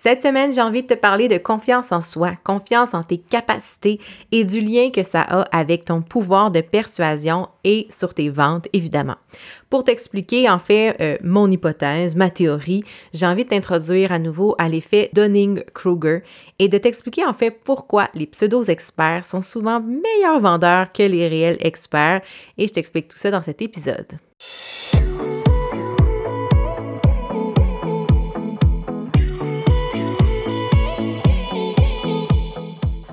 Cette semaine, j'ai envie de te parler de confiance en soi, confiance en tes capacités et du lien que ça a avec ton pouvoir de persuasion et sur tes ventes, évidemment. Pour t'expliquer, en fait, euh, mon hypothèse, ma théorie, j'ai envie de t'introduire à nouveau à l'effet Dunning-Kruger et de t'expliquer, en fait, pourquoi les pseudo-experts sont souvent meilleurs vendeurs que les réels experts. Et je t'explique tout ça dans cet épisode.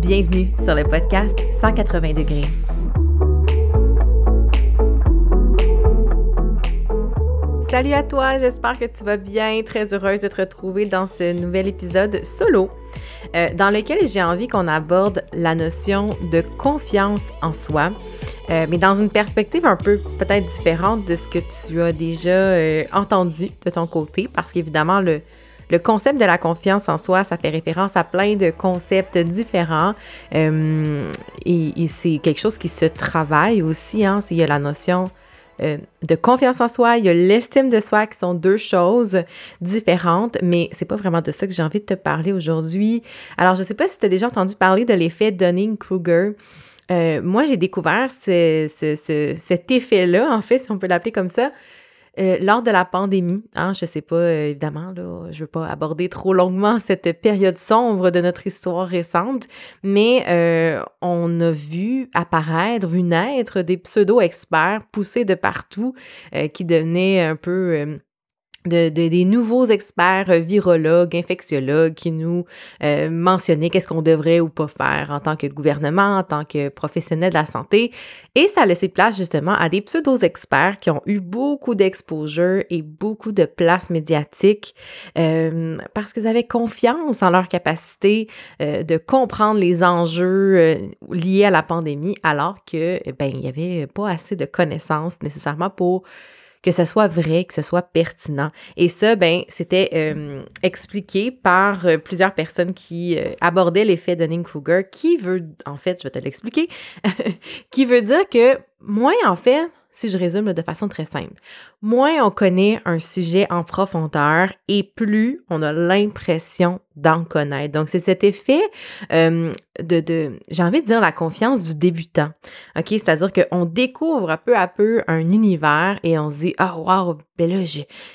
Bienvenue sur le podcast 180 degrés. Salut à toi, j'espère que tu vas bien. Très heureuse de te retrouver dans ce nouvel épisode solo euh, dans lequel j'ai envie qu'on aborde la notion de confiance en soi, euh, mais dans une perspective un peu peut-être différente de ce que tu as déjà euh, entendu de ton côté, parce qu'évidemment, le, le concept de la confiance en soi, ça fait référence à plein de concepts différents. Euh, et, c'est quelque chose qui se travaille aussi. Hein. Il y a la notion euh, de confiance en soi, il y a l'estime de soi qui sont deux choses différentes, mais c'est pas vraiment de ça que j'ai envie de te parler aujourd'hui. Alors, je sais pas si tu as déjà entendu parler de l'effet Dunning-Kruger. Euh, moi, j'ai découvert cet effet-là, en fait, si on peut l'appeler comme ça, euh, lors de la pandémie, hein, je sais pas, euh, évidemment, là, je veux pas aborder trop longuement cette période sombre de notre histoire récente, mais euh, on a vu apparaître, vu naître des pseudo-experts poussés de partout qui devenaient un peu de, des nouveaux experts euh, virologues, infectiologues qui nous euh, mentionnaient qu'est-ce qu'on devrait ou pas faire en tant que gouvernement, en tant que professionnel de la santé. Et ça a laissé place justement à des pseudo-experts qui ont eu beaucoup d'exposure et beaucoup de place médiatique euh, parce qu'ils avaient confiance en leur capacité de comprendre les enjeux liés à la pandémie alors que, ben, il n'y avait pas assez de connaissances nécessairement pour que ce soit vrai, que ce soit pertinent. Et ça, ben, c'était euh, expliqué par euh, plusieurs personnes qui euh, abordaient l'effet Dunning-Kruger, qui veut, en fait, je vais te l'expliquer, qui veut dire que moins, en fait, si je résume de façon très simple. Moins on connaît un sujet en profondeur et plus on a l'impression d'en connaître. Donc, c'est cet effet euh, de, de j'ai envie de dire, la confiance du débutant. OK? C'est-à-dire qu'on découvre peu à peu un univers et on se dit, ah, oh, wow, ben là,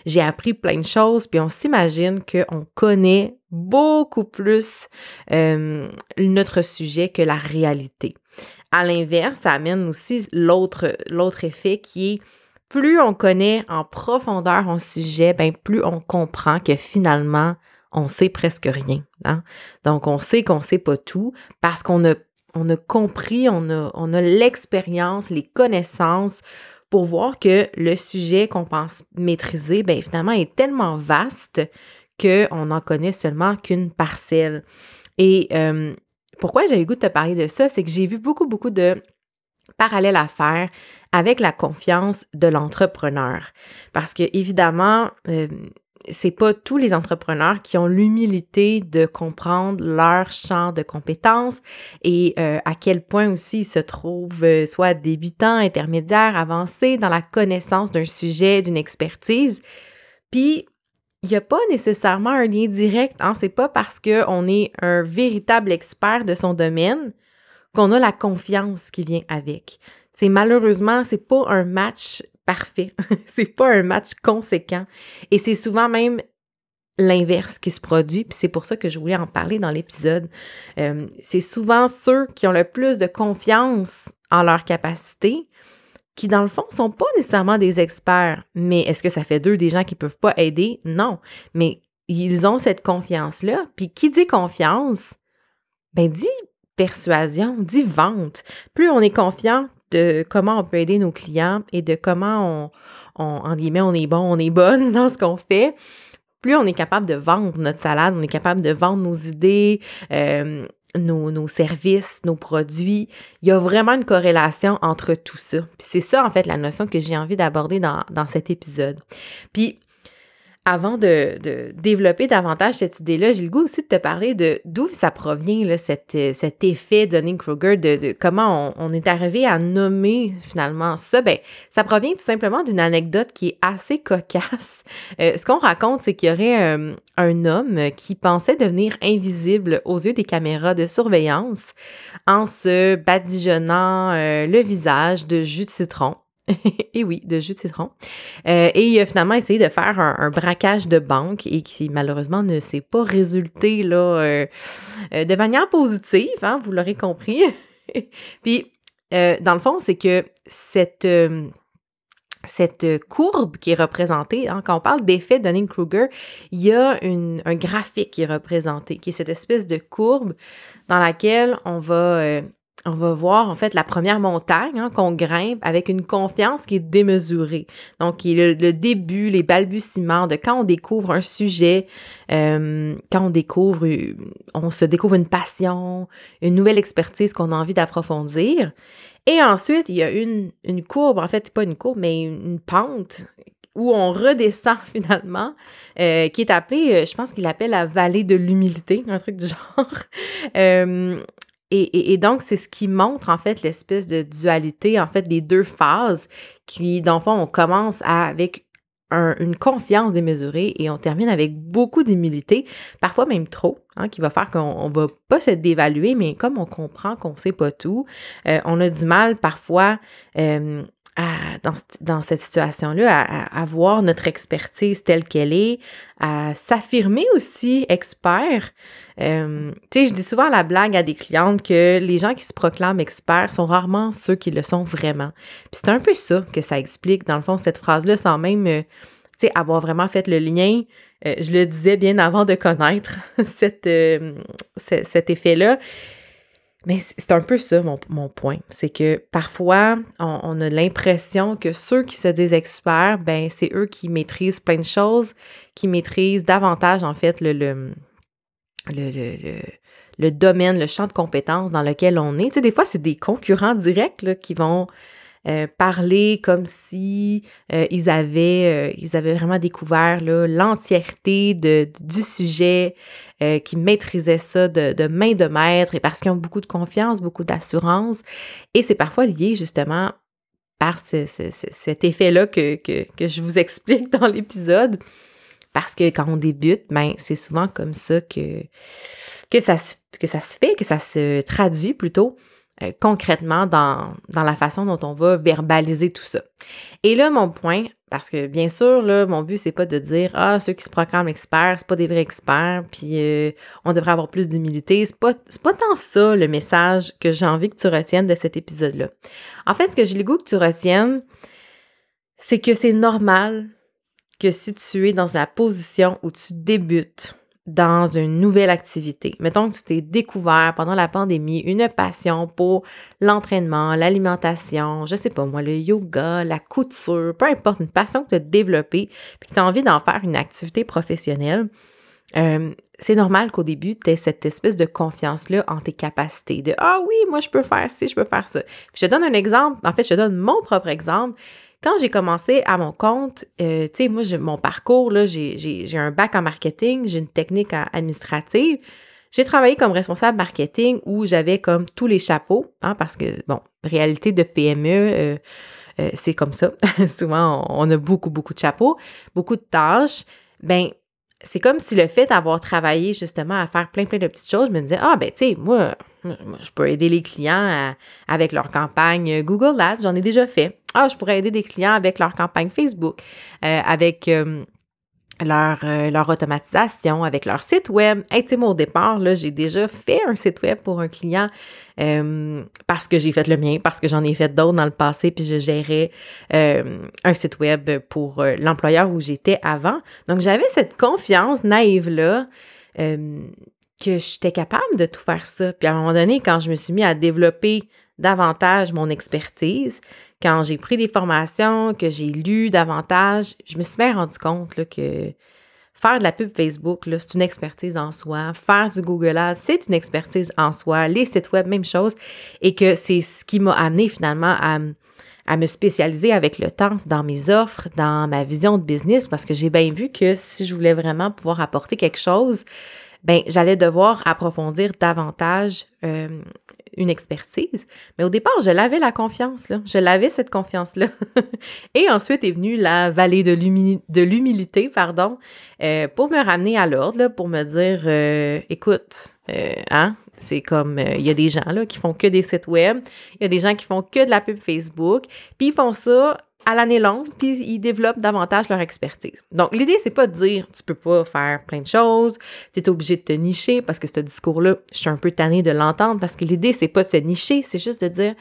j'ai appris plein de choses, puis on s'imagine qu'on connaît beaucoup plus euh, notre sujet que la réalité. À l'inverse, ça amène aussi l'autre, effet qui est plus on connaît en profondeur un sujet, ben plus on comprend que finalement, on sait presque rien. Hein. Donc, on sait qu'on sait pas tout parce qu'on a, on a compris, on a, on a l'expérience, les connaissances pour voir que le sujet qu'on pense maîtriser, ben finalement, est tellement vaste qu'on n'en connaît seulement qu'une parcelle. Et euh, pourquoi j'ai eu goût de te parler de ça, c'est que j'ai vu beaucoup, beaucoup de parallèles à faire avec la confiance de l'entrepreneur. Parce que, évidemment, euh, c'est pas tous les entrepreneurs qui ont l'humilité de comprendre leur champ de compétences et euh, à quel point aussi ils se trouvent euh, soit débutants, intermédiaires, avancés dans la connaissance d'un sujet, d'une expertise. Puis il n'y a pas nécessairement un lien direct. Hein? C'est pas parce qu'on est un véritable expert de son domaine qu'on a la confiance qui vient avec. C'est malheureusement, c'est pas un match parfait. c'est pas un match conséquent. Et c'est souvent même l'inverse qui se produit, puis c'est pour ça que je voulais en parler dans l'épisode. Euh, c'est souvent ceux qui ont le plus de confiance en leur capacité qui, dans le fond, sont pas nécessairement des experts. Mais est-ce que ça fait d'eux des gens qui peuvent pas aider? Non. Mais ils ont cette confiance-là. Puis qui dit confiance? Ben, dit persuasion, dit vente. Plus on est confiant de comment on peut aider nos clients et de comment on, guillemets, on est bon, on est bonne dans ce qu'on fait, plus on est capable de vendre notre salade, on est capable de vendre nos idées, euh, nos, services, nos produits. Il y a vraiment une corrélation entre tout ça. Puis c'est ça, en fait, la notion que j'ai envie d'aborder dans, dans cet épisode. Puis avant de, développer davantage cette idée-là, j'ai le goût aussi de te parler de d'où ça provient, là, cet, euh, cet effet Dunning-Kruger, de, comment on, est arrivé à nommer finalement ça. Ben, ça provient tout simplement d'une anecdote qui est assez cocasse. Euh, ce qu'on raconte, c'est qu'il y aurait euh, un homme qui pensait devenir invisible aux yeux des caméras de surveillance en se badigeonnant le visage de jus de citron. et oui, de jus de citron. Euh, et il a finalement essayé de faire un, braquage de banque et qui malheureusement ne s'est pas résulté euh, euh, de manière positive, hein, vous l'aurez compris. Puis, dans le fond, c'est que cette, cette courbe qui est représentée, hein, quand on parle d'effet Dunning-Kruger, il y a un graphique qui est représenté, qui est cette espèce de courbe dans laquelle on va on va voir en fait la première montagne hein, qu'on grimpe avec une confiance qui est démesurée. Donc, qui est le, début, les balbutiements de quand on découvre un sujet, euh, quand on découvre, on se découvre une passion, une nouvelle expertise qu'on a envie d'approfondir. Et ensuite, il y a une, une courbe, en fait, pas une courbe, mais une, pente où on redescend finalement, euh, qui est appelée, euh, je pense qu'il appelle la vallée de l'humilité, un truc du genre. euh, et, donc, c'est ce qui montre en fait l'espèce de dualité, en fait, des deux phases qui, dans le fond, on commence avec une confiance démesurée et on termine avec beaucoup d'humilité, parfois même trop, hein, qui va faire qu'on ne va pas se dévaluer, mais comme on comprend qu'on ne sait pas tout, euh, on a du mal parfois euh, dans, cette situation-là, à, à, voir notre expertise telle qu'elle est, à s'affirmer aussi expert. Euh, tu sais, je dis souvent la blague à des clientes que les gens qui se proclament experts sont rarement ceux qui le sont vraiment. Puis c'est un peu ça que ça explique, dans le fond, cette phrase-là, sans même, euh, tu sais, avoir vraiment fait le lien. Euh, je le disais bien avant de connaître cette, cet effet-là. Mais c'est un peu ça mon, point. C'est que parfois, on, a l'impression que ceux qui se disent experts, ben, c'est eux qui maîtrisent plein de choses, qui maîtrisent davantage, en fait, le, le, le, le domaine, le champ de compétences dans lequel on est. Tu sais, des fois, c'est des concurrents directs là, qui vont euh, parler comme si euh, ils, avaient, euh, ils avaient vraiment découvert l'entièreté du sujet, qui maîtrisaient ça de, main de maître et parce qu'ils ont beaucoup de confiance, beaucoup d'assurance. Et c'est parfois lié justement par cet effet-là que, que, je vous explique dans l'épisode. Parce que quand on débute, ben, c'est souvent comme ça que, que, ça, que ça se fait, que ça se traduit plutôt euh, concrètement dans, dans, la façon dont on va verbaliser tout ça. Et là, mon point, parce que bien sûr, mon but, c'est pas de dire Ah, ceux qui se proclament experts, c'est pas des vrais experts, puis euh, on devrait avoir plus d'humilité. C'est pas, pas tant ça le message que j'ai envie que tu retiennes de cet épisode-là. En fait, ce que j'ai le goût que tu retiennes, c'est que c'est normal que si tu es dans la position où tu débutes, dans une nouvelle activité. Mettons que tu t'es découvert pendant la pandémie une passion pour l'entraînement, l'alimentation, je sais pas moi, le yoga, la couture, peu importe, une passion que tu as développée, puis que tu as envie d'en faire une activité professionnelle. Euh, c'est normal qu'au début, tu aies cette espèce de confiance-là en tes capacités, de Ah oui, moi je peux faire ci, je peux faire ça. Puis je te donne un exemple, en fait, je te donne mon propre exemple. Quand j'ai commencé à mon compte, euh, tu sais, moi, mon parcours, là, j'ai un bac en marketing, j'ai une technique administrative. J'ai travaillé comme responsable marketing où j'avais comme tous les chapeaux, hein, parce que, bon, réalité de PME, euh, euh, c'est comme ça. Souvent, on, a beaucoup, beaucoup de chapeaux, beaucoup de tâches. Ben, c'est comme si le fait d'avoir travaillé justement à faire plein, plein de petites choses, je me disais, ah, ben, tu sais, moi, je peux aider les clients avec leur campagne Google Ads, j'en ai déjà fait. Ah, je pourrais aider des clients avec leur campagne Facebook, euh, avec euh, leur, euh, leur automatisation, avec leur site web. Hey, tu sais, moi, au départ, là, j'ai déjà fait un site web pour un client parce que j'ai fait le mien, parce que j'en ai fait d'autres dans le passé, puis je gérais un site web pour l'employeur où j'étais avant. Donc, j'avais cette confiance naïve-là que j'étais capable de tout faire ça. Puis à un moment donné, quand je me suis mis à développer davantage mon expertise, quand j'ai pris des formations, que j'ai lu davantage, je me suis bien rendu compte là, que faire de la pub Facebook, c'est une expertise en soi. Faire du Google Ads, c'est une expertise en soi. Les sites web, même chose. Et que c'est ce qui m'a amené finalement à, à me spécialiser avec le temps dans mes offres, dans ma vision de business, parce que j'ai bien vu que si je voulais vraiment pouvoir apporter quelque chose, ben j'allais devoir approfondir davantage euh, une expertise. Mais au départ, je l'avais la confiance, là. Je l'avais cette confiance-là. Et ensuite est venue la vallée de l'humilité, pardon, euh, pour me ramener à l'ordre, pour me dire, euh, écoute, hein, c'est comme, il y a des gens là qui font que des sites web, il y a des gens qui font que de la pub Facebook, puis ils font ça à l'année longue, puis ils développent davantage leur expertise. Donc, l'idée, c'est pas de dire tu peux pas faire plein de choses, tu es obligé de te nicher, parce que ce discours-là, je suis un peu tannée de l'entendre, parce que l'idée, c'est pas de se nicher, c'est juste de dire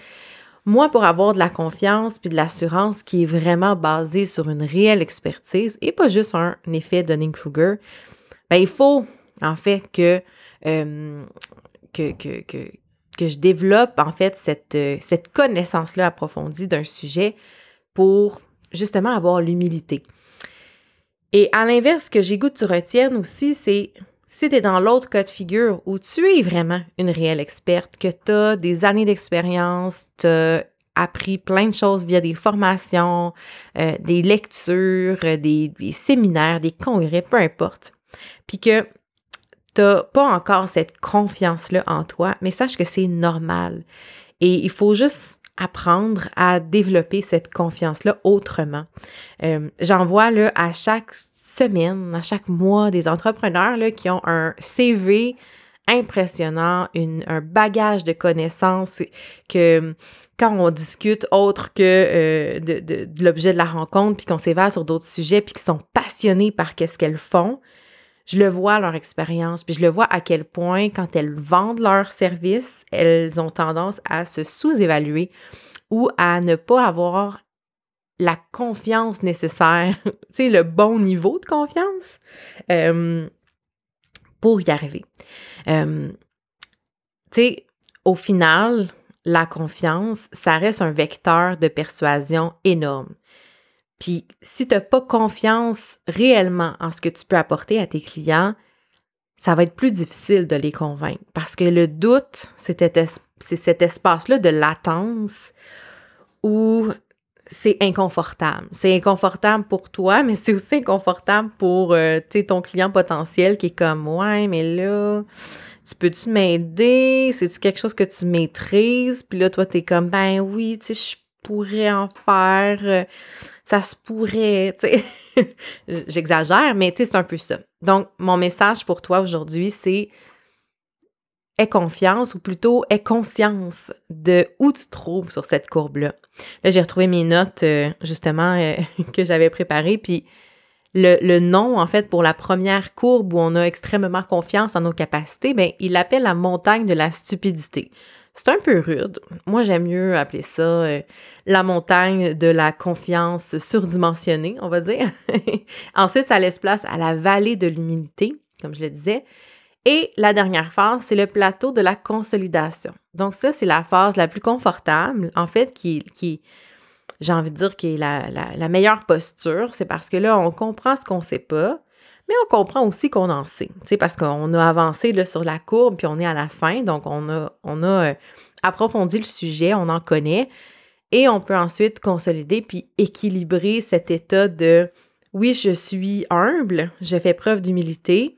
moi, pour avoir de la confiance puis de l'assurance qui est vraiment basée sur une réelle expertise et pas juste un effet Dunning-Kruger, ben, il faut, en fait, que, euh, que, que, que, que, je développe, en fait, cette, euh, cette connaissance-là approfondie d'un sujet pour justement avoir l'humilité. Et à l'inverse, ce que j'ai goût que tu retiennes aussi, c'est si tu es dans l'autre cas de figure où tu es vraiment une réelle experte, que tu as des années d'expérience, tu as appris plein de choses via des formations, euh, des lectures, des, des, séminaires, des congrès, peu importe, puis que tu n'as pas encore cette confiance-là en toi, mais sache que c'est normal. Et il faut juste apprendre à développer cette confiance-là autrement. Euh, J'en vois là, à chaque semaine, à chaque mois, des entrepreneurs là, qui ont un CV impressionnant, une, un bagage de connaissances que quand on discute autre que euh, de, l'objet de la rencontre, puis qu'on s'évade sur d'autres sujets, puis qui sont passionnés par qu'est-ce qu'elles font, je le vois leur expérience, puis je le vois à quel point quand elles vendent leurs services, elles ont tendance à se sous-évaluer ou à ne pas avoir la confiance nécessaire, tu le bon niveau de confiance euh, pour y arriver. Euh, au final, la confiance, ça reste un vecteur de persuasion énorme. Puis si tu n'as pas confiance réellement en ce que tu peux apporter à tes clients, ça va être plus difficile de les convaincre parce que le doute, c'est cet espace-là de latence où c'est inconfortable. C'est inconfortable pour toi, mais c'est aussi inconfortable pour euh, ton client potentiel qui est comme Ouais, mais là, tu peux-tu m'aider? C'est-tu quelque chose que tu maîtrises? Puis là, toi, tu es comme Ben oui, tu sais, je pourrais en faire. Ça se pourrait. J'exagère, mais c'est un peu ça. Donc, mon message pour toi aujourd'hui, c'est aie confiance ou plutôt aie conscience de où tu te trouves sur cette courbe-là. Là, j'ai retrouvé mes notes, euh, justement, euh, que j'avais préparées, puis le, le, nom, en fait, pour la première courbe où on a extrêmement confiance en nos capacités, bien, il l'appelle la montagne de la stupidité. C'est un peu rude. Moi, j'aime mieux appeler ça euh, la montagne de la confiance surdimensionnée, on va dire. Ensuite, ça laisse place à la vallée de l'humilité, comme je le disais. Et la dernière phase, c'est le plateau de la consolidation. Donc ça, c'est la phase la plus confortable, en fait, qui, qui j'ai envie de dire, qui est la, la meilleure posture. C'est parce que là, on comprend ce qu'on ne sait pas, mais on comprend aussi qu'on en sait, parce qu'on a avancé sur la courbe, puis on est à la fin, donc on a, euh, approfondi le sujet, on en connaît, et on peut ensuite consolider puis équilibrer cet état de oui, je suis humble, je fais preuve d'humilité,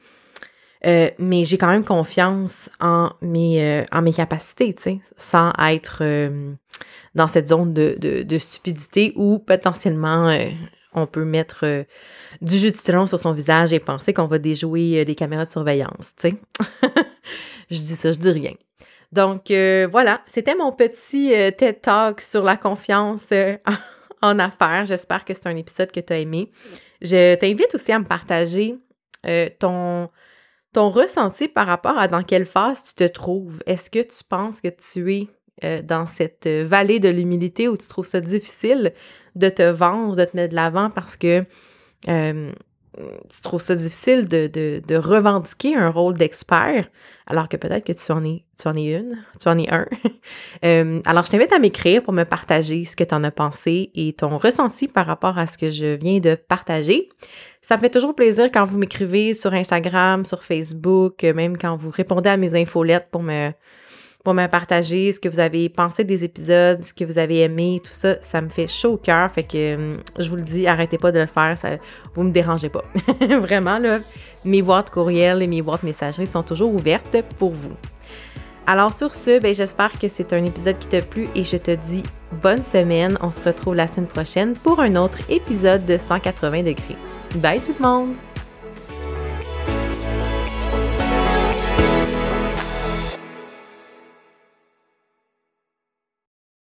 euh, mais j'ai quand même confiance en mes, euh, en mes capacités, sans être dans cette zone de, stupidité ou potentiellement on peut mettre euh, du jus de citron sur son visage et penser qu'on va déjouer des euh, caméras de surveillance, je dis ça, je dis rien. Donc euh, voilà, c'était mon petit TED Talk sur la confiance en affaires. J'espère que c'est un épisode que tu as aimé. Je t'invite aussi à me partager ton, ton ressenti par rapport à dans quelle phase tu te trouves. Est-ce que tu penses que tu es dans cette vallée de l'humilité où tu trouves ça difficile de te vendre, de te mettre de l'avant parce que, euh, tu trouves ça difficile de, revendiquer un rôle d'expert, alors que peut-être que tu en es, tu en es une, tu en es un. Euh, alors, je t'invite à m'écrire pour me partager ce que tu en as pensé et ton ressenti par rapport à ce que je viens de partager. Ça me fait toujours plaisir quand vous m'écrivez sur Instagram, sur Facebook, même quand vous répondez à mes infolettes pour me pour me partager ce que vous avez pensé des épisodes, ce que vous avez aimé, tout ça. Ça me fait chaud au cœur. Fait que hum, je vous le dis, arrêtez pas de le faire. Ça, vous me dérangez pas. Vraiment, là, mes boîtes courriels et mes boîtes messageries sont toujours ouvertes pour vous. Alors sur ce, ben, j'espère que c'est un épisode qui t'a plu et je te dis bonne semaine. On se retrouve la semaine prochaine pour un autre épisode de 180 degrés. Bye tout le monde!